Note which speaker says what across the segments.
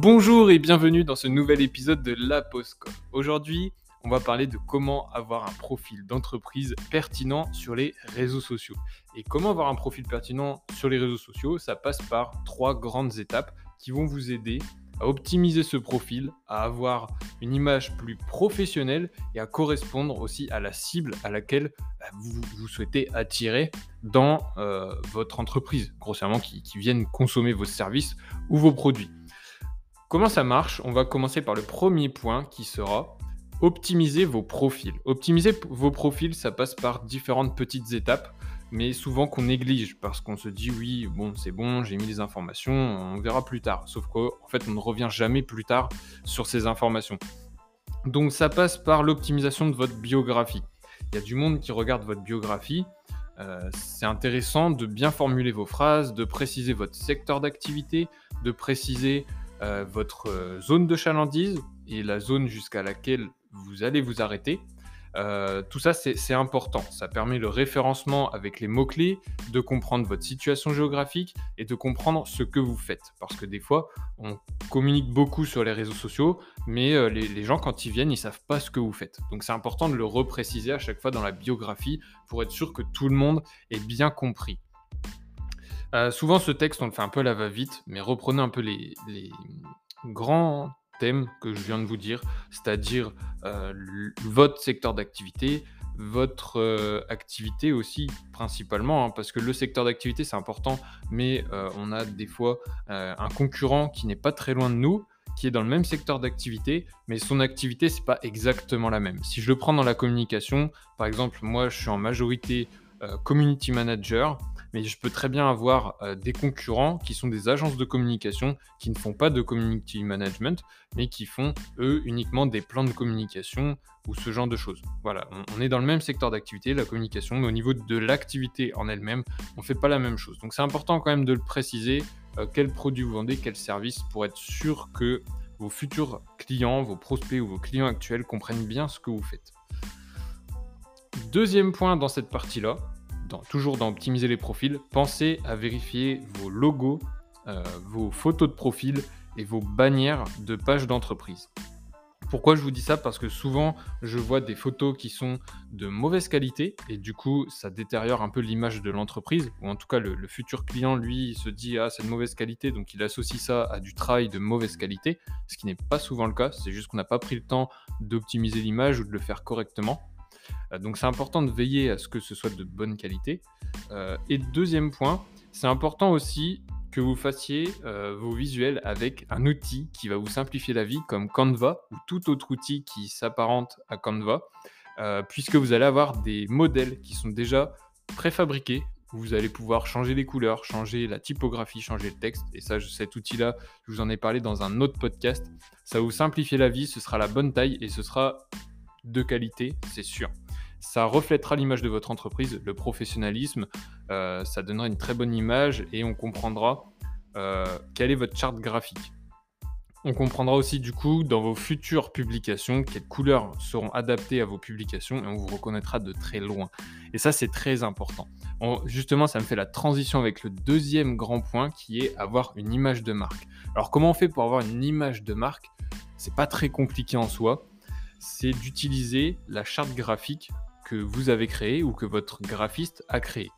Speaker 1: Bonjour et bienvenue dans ce nouvel épisode de La Postcom. Aujourd'hui, on va parler de comment avoir un profil d'entreprise pertinent sur les réseaux sociaux. Et comment avoir un profil pertinent sur les réseaux sociaux, ça passe par trois grandes étapes qui vont vous aider à optimiser ce profil, à avoir une image plus professionnelle et à correspondre aussi à la cible à laquelle bah, vous, souhaitez attirer dans euh, votre entreprise, grossièrement qui viennent consommer vos services ou vos produits. Comment ça marche? On va commencer par le premier point qui sera optimiser vos profils. Optimiser vos profils, ça passe par différentes petites étapes, mais souvent qu'on néglige parce qu'on se dit oui, bon, c'est bon, j'ai mis les informations, on verra plus tard. Sauf qu'en fait, on ne revient jamais plus tard sur ces informations. Donc ça passe par l'optimisation de votre biographie. Il y a du monde qui regarde votre biographie. Euh, c'est intéressant de bien formuler vos phrases, de préciser votre secteur d'activité, de préciser euh, votre euh, zone de chalandise et la zone jusqu'à laquelle vous allez vous arrêter. Euh, tout ça, c'est important. Ça permet le référencement avec les mots-clés, de comprendre votre situation géographique et de comprendre ce que vous faites. Parce que des fois, on communique beaucoup sur les réseaux sociaux, mais les, gens, quand ils viennent, ils savent pas ce que vous faites. Donc c'est important de le repréciser à chaque fois dans la biographie pour être sûr que tout le monde ait bien compris. Euh, souvent, ce texte, on le fait un peu à la va-vite, mais reprenez un peu les, grands thèmes que je viens de vous dire, c'est-à-dire euh, votre secteur d'activité, votre euh, activité aussi principalement, hein, parce que le secteur d'activité c'est important, mais on a des fois un concurrent qui n'est pas très loin de nous, qui est dans le même secteur d'activité, mais son activité c'est pas exactement la même. Si je le prends dans la communication, par exemple, moi je suis en majorité community manager, mais je peux très bien avoir euh, des concurrents qui sont des agences de communication qui ne font pas de community management, mais qui font eux uniquement des plans de communication ou ce genre de choses. Voilà, on, est dans le même secteur d'activité, la communication, mais au niveau de l'activité en elle-même, on ne fait pas la même chose. Donc c'est important quand même de le préciser, euh, quel produit vous vendez, quel service, pour être sûr que vos futurs clients, vos prospects ou vos clients actuels comprennent bien ce que vous faites. Deuxième point dans cette partie-là, toujours dans optimiser les profils, pensez à vérifier vos logos, euh, vos photos de profil et vos bannières de pages d'entreprise. Pourquoi je vous dis ça? Parce que souvent, je vois des photos qui sont de mauvaise qualité et du coup, ça détériore un peu l'image de l'entreprise. Ou en tout cas, le, futur client, lui, se dit Ah, c'est de mauvaise qualité, donc il associe ça à du travail de mauvaise qualité, ce qui n'est pas souvent le cas. C'est juste qu'on n'a pas pris le temps d'optimiser l'image ou de le faire correctement. Euh, donc c'est important de veiller à ce que ce soit de bonne qualité. Euh, et deuxième point, c'est important aussi que vous fassiez euh, vos visuels avec un outil qui va vous simplifier la vie comme Canva ou tout autre outil qui s'apparente à Canva, puisque vous allez avoir des modèles qui sont déjà préfabriqués. Vous allez pouvoir changer les couleurs, changer la typographie, changer le texte. Et ça, cet outil-là, je vous en ai parlé dans un autre podcast. Ça va vous simplifier la vie, ce sera la bonne taille et ce sera de qualité, c'est sûr. Ça reflètera l'image de votre entreprise, le professionnalisme, euh, ça donnera une très bonne image et on comprendra euh, quelle est votre charte graphique. On comprendra aussi du coup dans vos futures publications quelles couleurs seront adaptées à vos publications et on vous reconnaîtra de très loin. Et ça c'est très important. justement ça me fait la transition avec le deuxième grand point qui est avoir une image de marque. Alors comment on fait pour avoir une image de marque? C'est pas très compliqué en soi c'est d'utiliser la charte graphique que vous avez créée ou que votre graphiste a créée.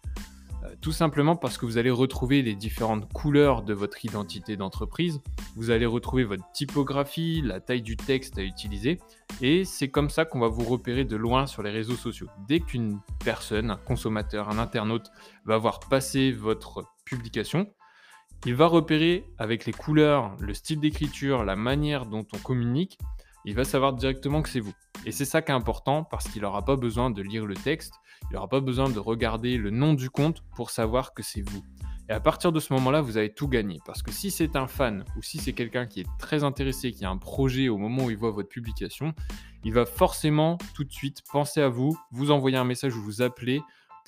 Speaker 1: Euh, tout simplement parce que vous allez retrouver les différentes couleurs de votre identité d'entreprise, vous allez retrouver votre typographie, la taille du texte à utiliser, et c'est comme ça qu'on va vous repérer de loin sur les réseaux sociaux. Dès qu'une personne, un consommateur, un internaute va voir passer votre publication, il va repérer avec les couleurs, le style d'écriture, la manière dont on communique, il va savoir directement que c'est vous. Et c'est ça qui est important parce qu'il n'aura pas besoin de lire le texte, il n'aura pas besoin de regarder le nom du compte pour savoir que c'est vous. Et à partir de ce moment-là, vous avez tout gagné. Parce que si c'est un fan ou si c'est quelqu'un qui est très intéressé, qui a un projet au moment où il voit votre publication, il va forcément tout de suite penser à vous, vous envoyer un message ou vous appeler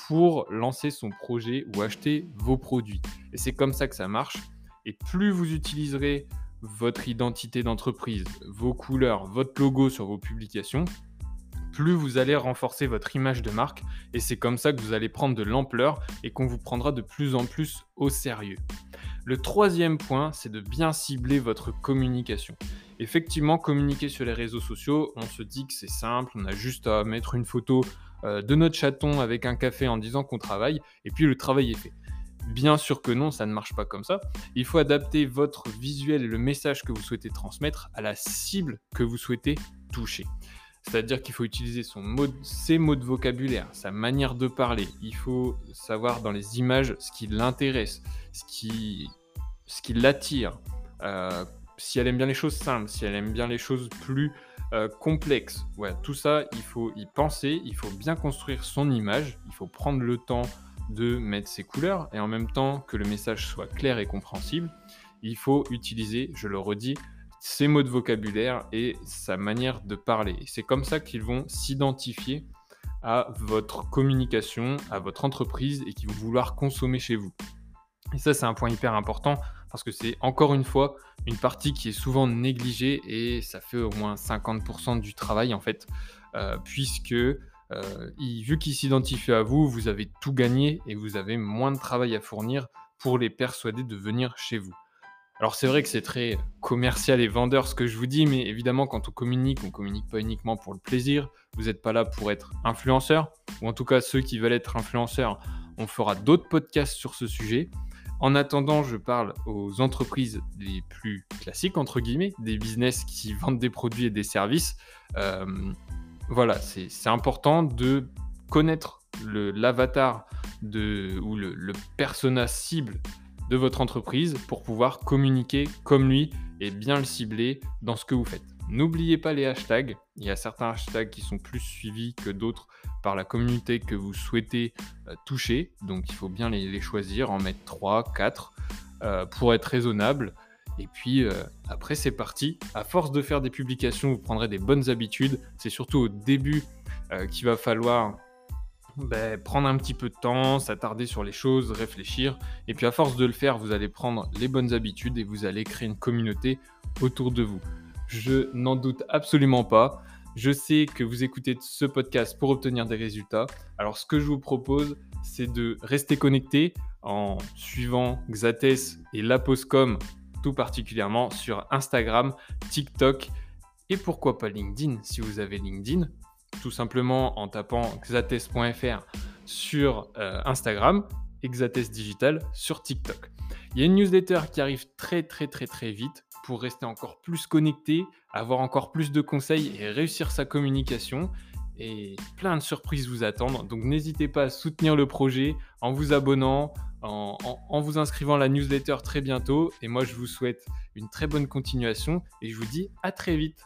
Speaker 1: pour lancer son projet ou acheter vos produits. Et c'est comme ça que ça marche. Et plus vous utiliserez votre identité d'entreprise, vos couleurs, votre logo sur vos publications, plus vous allez renforcer votre image de marque et c'est comme ça que vous allez prendre de l'ampleur et qu'on vous prendra de plus en plus au sérieux. Le troisième point, c'est de bien cibler votre communication. Effectivement, communiquer sur les réseaux sociaux, on se dit que c'est simple, on a juste à mettre une photo euh, de notre chaton avec un café en disant qu'on travaille, et puis le travail est fait. Bien sûr que non, ça ne marche pas comme ça. Il faut adapter votre visuel et le message que vous souhaitez transmettre à la cible que vous souhaitez toucher. C'est-à-dire qu'il faut utiliser son ses mots de vocabulaire, sa manière de parler. Il faut savoir dans les images ce qui l'intéresse, ce qui, ce qui l'attire. Euh, si elle aime bien les choses simples, si elle aime bien les choses plus euh, complexes. Ouais, tout ça, il faut y penser, il faut bien construire son image, il faut prendre le temps de mettre ses couleurs et en même temps que le message soit clair et compréhensible, il faut utiliser, je le redis, ses mots de vocabulaire et sa manière de parler. C'est comme ça qu'ils vont s'identifier à votre communication, à votre entreprise et qui vont vouloir consommer chez vous. Et ça, c'est un point hyper important parce que c'est encore une fois une partie qui est souvent négligée et ça fait au moins 50% du travail en fait, euh, puisque euh, vu qu'ils s'identifient à vous, vous avez tout gagné et vous avez moins de travail à fournir pour les persuader de venir chez vous. Alors c'est vrai que c'est très commercial et vendeur ce que je vous dis, mais évidemment quand on communique, on communique pas uniquement pour le plaisir. Vous n'êtes pas là pour être influenceur, ou en tout cas ceux qui veulent être influenceurs, on fera d'autres podcasts sur ce sujet. En attendant, je parle aux entreprises les plus classiques, entre guillemets, des business qui vendent des produits et des services. Euh, voilà, c'est important de connaître l'avatar ou le, persona cible de votre entreprise pour pouvoir communiquer comme lui et bien le cibler dans ce que vous faites. N'oubliez pas les hashtags. Il y a certains hashtags qui sont plus suivis que d'autres par la communauté que vous souhaitez euh, toucher. Donc il faut bien les, choisir, en mettre 3, 4 euh, pour être raisonnable. Et puis euh, après c'est parti. À force de faire des publications, vous prendrez des bonnes habitudes. C'est surtout au début qu'il va falloir ben, prendre un petit peu de temps, s'attarder sur les choses, réfléchir. Et puis à force de le faire, vous allez prendre les bonnes habitudes et vous allez créer une communauté autour de vous. Je n'en doute absolument pas. Je sais que vous écoutez ce podcast pour obtenir des résultats. Alors ce que je vous propose, c'est de rester connecté en suivant Xates et Laposcom tout particulièrement sur Instagram, TikTok et pourquoi pas LinkedIn si vous avez LinkedIn tout simplement en tapant xates.fr sur euh, Instagram et Xates Digital sur TikTok. Il y a une newsletter qui arrive très très très très vite pour rester encore plus connecté, avoir encore plus de conseils et réussir sa communication. Et plein de surprises vous attendent. Donc n'hésitez pas à soutenir le projet en vous abonnant, en, vous inscrivant à la newsletter très bientôt. Et moi je vous souhaite une très bonne continuation et je vous dis à très vite.